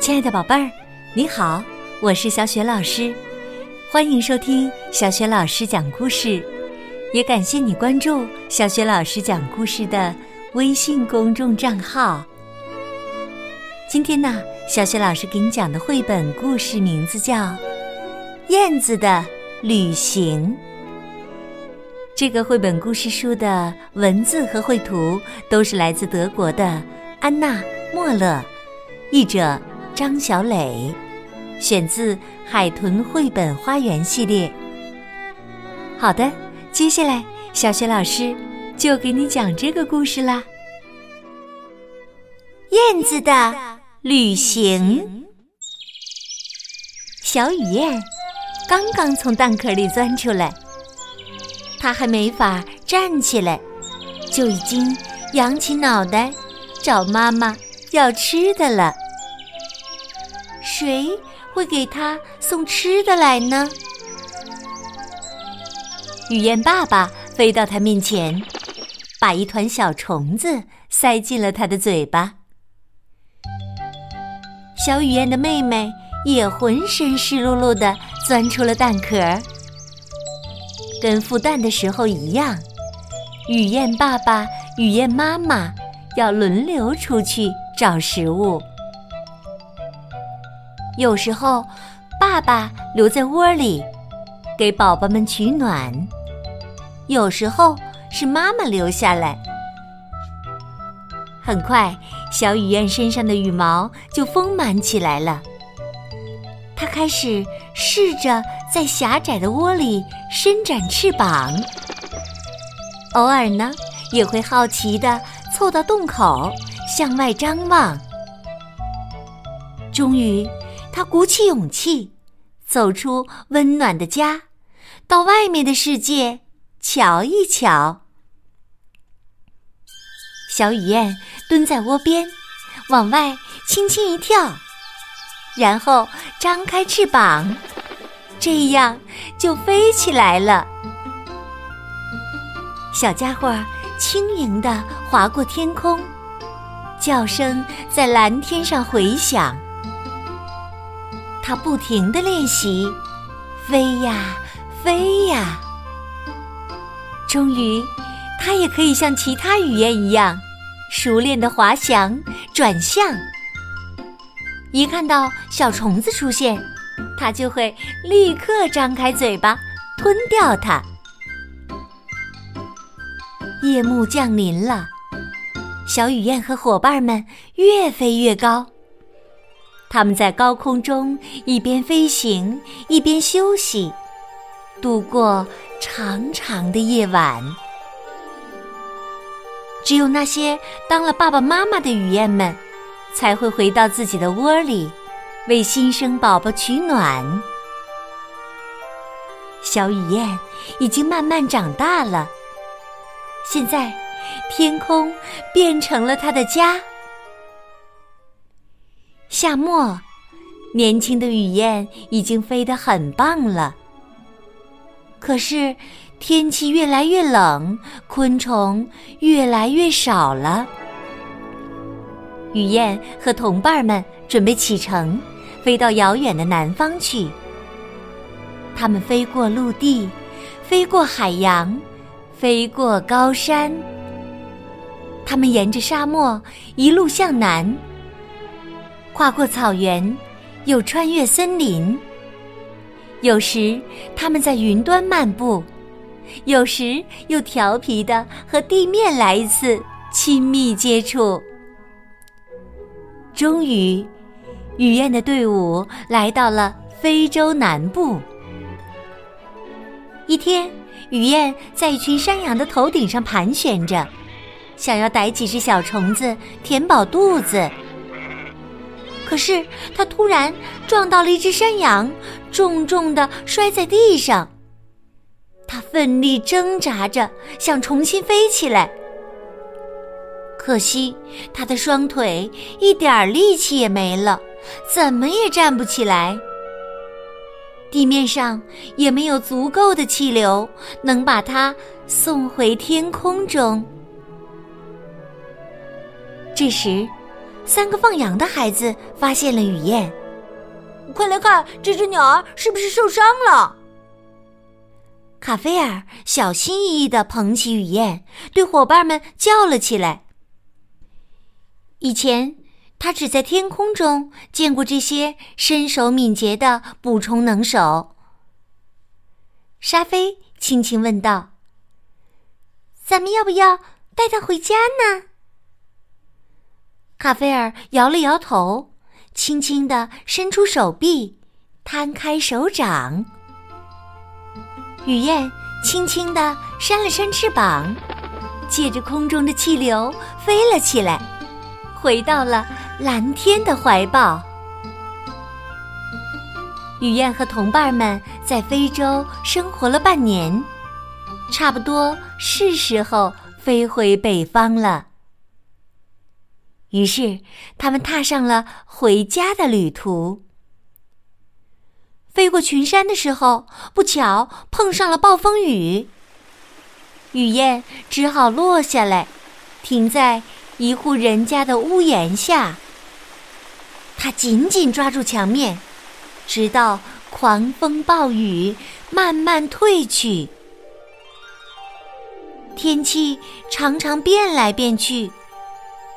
亲爱的宝贝儿，你好，我是小雪老师，欢迎收听小雪老师讲故事，也感谢你关注小雪老师讲故事的微信公众账号。今天呢，小雪老师给你讲的绘本故事名字叫《燕子的旅行》。这个绘本故事书的文字和绘图都是来自德国的安娜·莫勒，译者。张小磊，选自《海豚绘本花园》系列。好的，接下来小雪老师就给你讲这个故事啦。燕子的旅行。小雨燕刚刚从蛋壳里钻出来，它还没法站起来，就已经仰起脑袋找妈妈要吃的了。谁会给他送吃的来呢？雨燕爸爸飞到他面前，把一团小虫子塞进了他的嘴巴。小雨燕的妹妹也浑身湿漉漉的钻出了蛋壳，跟孵蛋的时候一样，雨燕爸爸、雨燕妈妈要轮流出去找食物。有时候，爸爸留在窝里，给宝宝们取暖；有时候是妈妈留下来。很快，小雨燕身上的羽毛就丰满起来了。它开始试着在狭窄的窝里伸展翅膀，偶尔呢，也会好奇的凑到洞口向外张望。终于。他鼓起勇气，走出温暖的家，到外面的世界瞧一瞧。小雨燕蹲在窝边，往外轻轻一跳，然后张开翅膀，这样就飞起来了。小家伙轻盈地划过天空，叫声在蓝天上回响。它不停的练习，飞呀飞呀。终于，它也可以像其他语言一样，熟练的滑翔、转向。一看到小虫子出现，它就会立刻张开嘴巴吞掉它。夜幕降临了，小雨燕和伙伴们越飞越高。他们在高空中一边飞行一边休息，度过长长的夜晚。只有那些当了爸爸妈妈的雨燕们，才会回到自己的窝里，为新生宝宝取暖。小雨燕已经慢慢长大了，现在天空变成了它的家。夏末，年轻的雨燕已经飞得很棒了。可是，天气越来越冷，昆虫越来越少了。雨燕和同伴们准备启程，飞到遥远的南方去。它们飞过陆地，飞过海洋，飞过高山。它们沿着沙漠一路向南。跨过草原，又穿越森林。有时他们在云端漫步，有时又调皮的和地面来一次亲密接触。终于，雨燕的队伍来到了非洲南部。一天，雨燕在一群山羊的头顶上盘旋着，想要逮几只小虫子填饱肚子。可是，他突然撞到了一只山羊，重重的摔在地上。他奋力挣扎着，想重新飞起来。可惜，他的双腿一点力气也没了，怎么也站不起来。地面上也没有足够的气流，能把它送回天空中。这时。三个放羊的孩子发现了雨燕。快来看，这只鸟儿是不是受伤了？卡菲尔小心翼翼地捧起雨燕，对伙伴们叫了起来。以前，他只在天空中见过这些身手敏捷的捕虫能手。沙菲轻轻问道：“咱们要不要带它回家呢？”卡菲尔摇了摇头，轻轻的伸出手臂，摊开手掌。雨燕轻轻的扇了扇翅膀，借着空中的气流飞了起来，回到了蓝天的怀抱。雨燕和同伴们在非洲生活了半年，差不多是时候飞回北方了。于是，他们踏上了回家的旅途。飞过群山的时候，不巧碰上了暴风雨，雨燕只好落下来，停在一户人家的屋檐下。她紧紧抓住墙面，直到狂风暴雨慢慢退去。天气常常变来变去。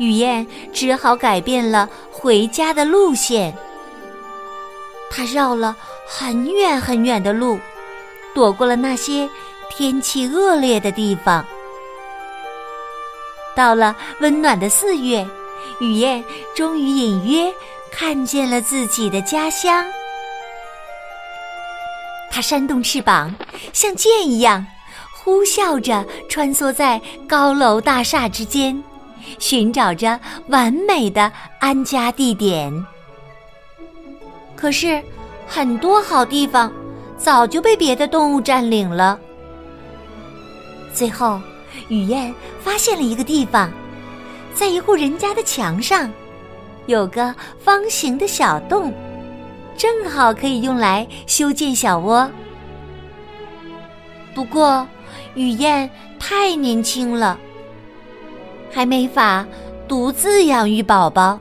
雨燕只好改变了回家的路线。他绕了很远很远的路，躲过了那些天气恶劣的地方。到了温暖的四月，雨燕终于隐约看见了自己的家乡。它扇动翅膀，像箭一样呼啸着穿梭在高楼大厦之间。寻找着完美的安家地点，可是很多好地方早就被别的动物占领了。最后，雨燕发现了一个地方，在一户人家的墙上，有个方形的小洞，正好可以用来修建小窝。不过，雨燕太年轻了。还没法独自养育宝宝，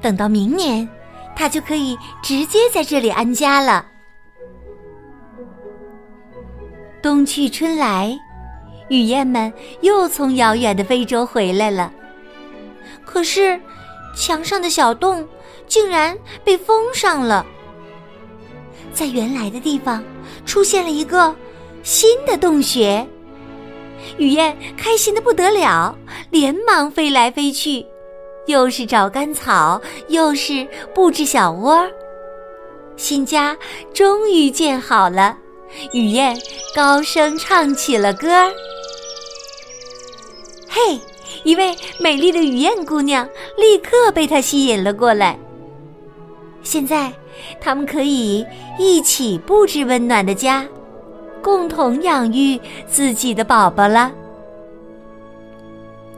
等到明年，他就可以直接在这里安家了。冬去春来，雨燕们又从遥远的非洲回来了。可是，墙上的小洞竟然被封上了，在原来的地方出现了一个新的洞穴。雨燕开心的不得了，连忙飞来飞去，又是找干草，又是布置小窝。新家终于建好了，雨燕高声唱起了歌儿。嘿，一位美丽的雨燕姑娘立刻被她吸引了过来。现在，他们可以一起布置温暖的家。共同养育自己的宝宝了。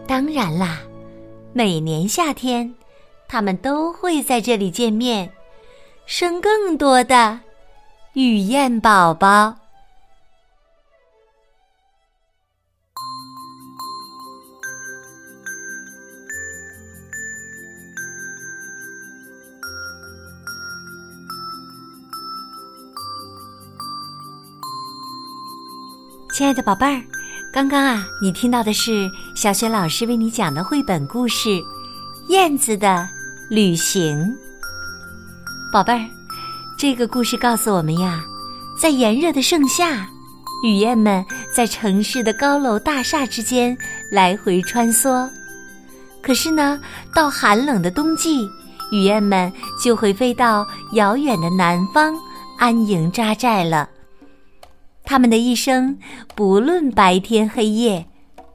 当然啦，每年夏天，他们都会在这里见面，生更多的雨燕宝宝。亲爱的宝贝儿，刚刚啊，你听到的是小雪老师为你讲的绘本故事《燕子的旅行》。宝贝儿，这个故事告诉我们呀，在炎热的盛夏，雨燕们在城市的高楼大厦之间来回穿梭；可是呢，到寒冷的冬季，雨燕们就会飞到遥远的南方安营扎寨了。他们的一生，不论白天黑夜，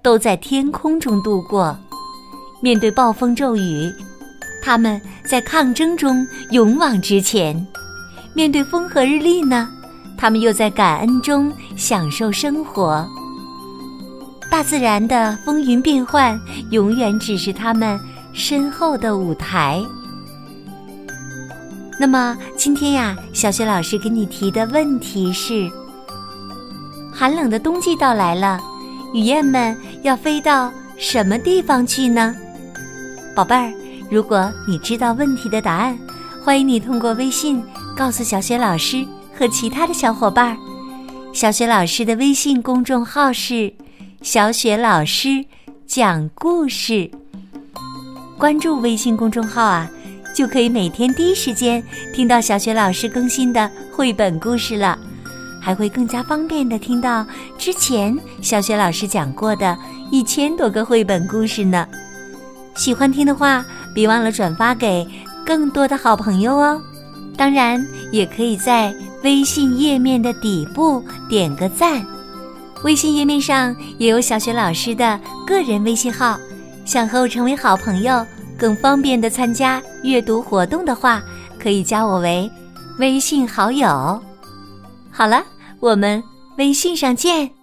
都在天空中度过。面对暴风骤雨，他们在抗争中勇往直前；面对风和日丽呢，他们又在感恩中享受生活。大自然的风云变幻，永远只是他们身后的舞台。那么今天呀，小雪老师给你提的问题是。寒冷的冬季到来了，雨燕们要飞到什么地方去呢？宝贝儿，如果你知道问题的答案，欢迎你通过微信告诉小雪老师和其他的小伙伴儿。小雪老师的微信公众号是“小雪老师讲故事”。关注微信公众号啊，就可以每天第一时间听到小雪老师更新的绘本故事了，还会更加方便的听到之前小雪老师讲过的一千多个绘本故事呢。喜欢听的话，别忘了转发给更多的好朋友哦。当然，也可以在微信页面的底部点个赞。微信页面上也有小雪老师的个人微信号，想和我成为好朋友，更方便的参加阅读活动的话，可以加我为微信好友。好了，我们微信上见。